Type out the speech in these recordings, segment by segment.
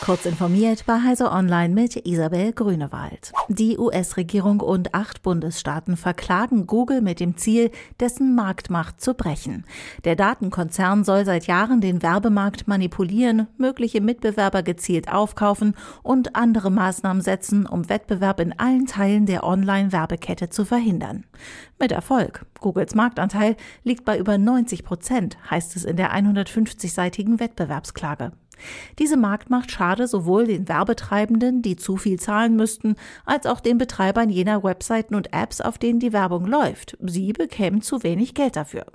Kurz informiert bei Heise Online mit Isabel Grünewald. Die US-Regierung und acht Bundesstaaten verklagen Google mit dem Ziel, dessen Marktmacht zu brechen. Der Datenkonzern soll seit Jahren den Werbemarkt manipulieren, mögliche Mitbewerber gezielt aufkaufen und andere Maßnahmen setzen, um Wettbewerb in allen Teilen der Online-Werbekette zu verhindern. Mit Erfolg. Googles Marktanteil liegt bei über 90 Prozent, heißt es in der 150-seitigen Wettbewerbsklage. Diese Marktmacht schade sowohl den Werbetreibenden, die zu viel zahlen müssten, als auch den Betreibern jener Webseiten und Apps, auf denen die Werbung läuft. Sie bekämen zu wenig Geld dafür.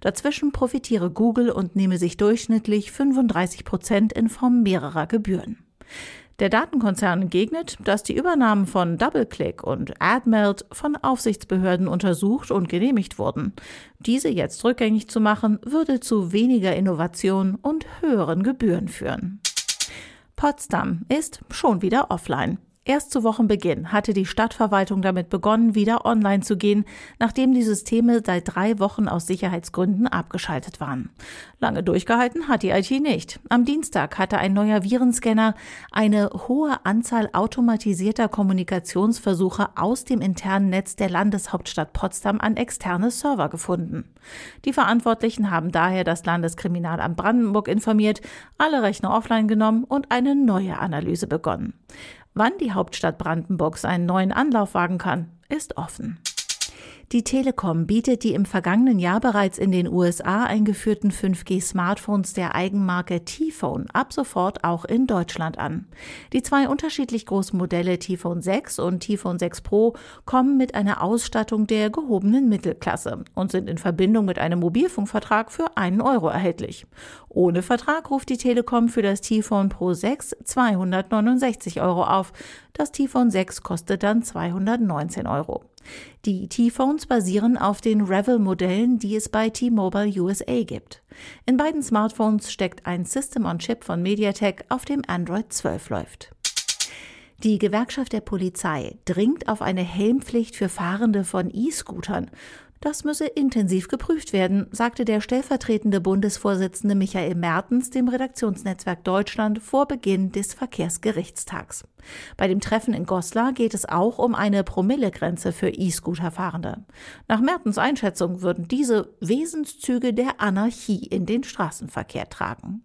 Dazwischen profitiere Google und nehme sich durchschnittlich 35 Prozent in Form mehrerer Gebühren. Der Datenkonzern entgegnet, dass die Übernahmen von DoubleClick und AdMeld von Aufsichtsbehörden untersucht und genehmigt wurden. Diese jetzt rückgängig zu machen, würde zu weniger Innovation und höheren Gebühren führen. Potsdam ist schon wieder offline. Erst zu Wochenbeginn hatte die Stadtverwaltung damit begonnen, wieder online zu gehen, nachdem die Systeme seit drei Wochen aus Sicherheitsgründen abgeschaltet waren. Lange durchgehalten hat die IT nicht. Am Dienstag hatte ein neuer Virenscanner eine hohe Anzahl automatisierter Kommunikationsversuche aus dem internen Netz der Landeshauptstadt Potsdam an externe Server gefunden. Die Verantwortlichen haben daher das Landeskriminalamt Brandenburg informiert, alle Rechner offline genommen und eine neue Analyse begonnen. Wann die Hauptstadt Brandenburgs einen neuen Anlauf wagen kann, ist offen. Die Telekom bietet die im vergangenen Jahr bereits in den USA eingeführten 5G-Smartphones der Eigenmarke T-Phone ab sofort auch in Deutschland an. Die zwei unterschiedlich großen Modelle T-Phone 6 und T-Phone 6 Pro kommen mit einer Ausstattung der gehobenen Mittelklasse und sind in Verbindung mit einem Mobilfunkvertrag für einen Euro erhältlich. Ohne Vertrag ruft die Telekom für das T-Phone Pro 6 269 Euro auf. Das T-Phone 6 kostet dann 219 Euro. Die T-Phones basieren auf den Revel-Modellen, die es bei T-Mobile USA gibt. In beiden Smartphones steckt ein System-on-Chip von MediaTek, auf dem Android 12 läuft. Die Gewerkschaft der Polizei dringt auf eine Helmpflicht für Fahrende von E-Scootern. Das müsse intensiv geprüft werden, sagte der stellvertretende Bundesvorsitzende Michael Mertens dem Redaktionsnetzwerk Deutschland vor Beginn des Verkehrsgerichtstags. Bei dem Treffen in Goslar geht es auch um eine Promillegrenze für E-Scooter-Fahrende. Nach Mertens Einschätzung würden diese Wesenszüge der Anarchie in den Straßenverkehr tragen.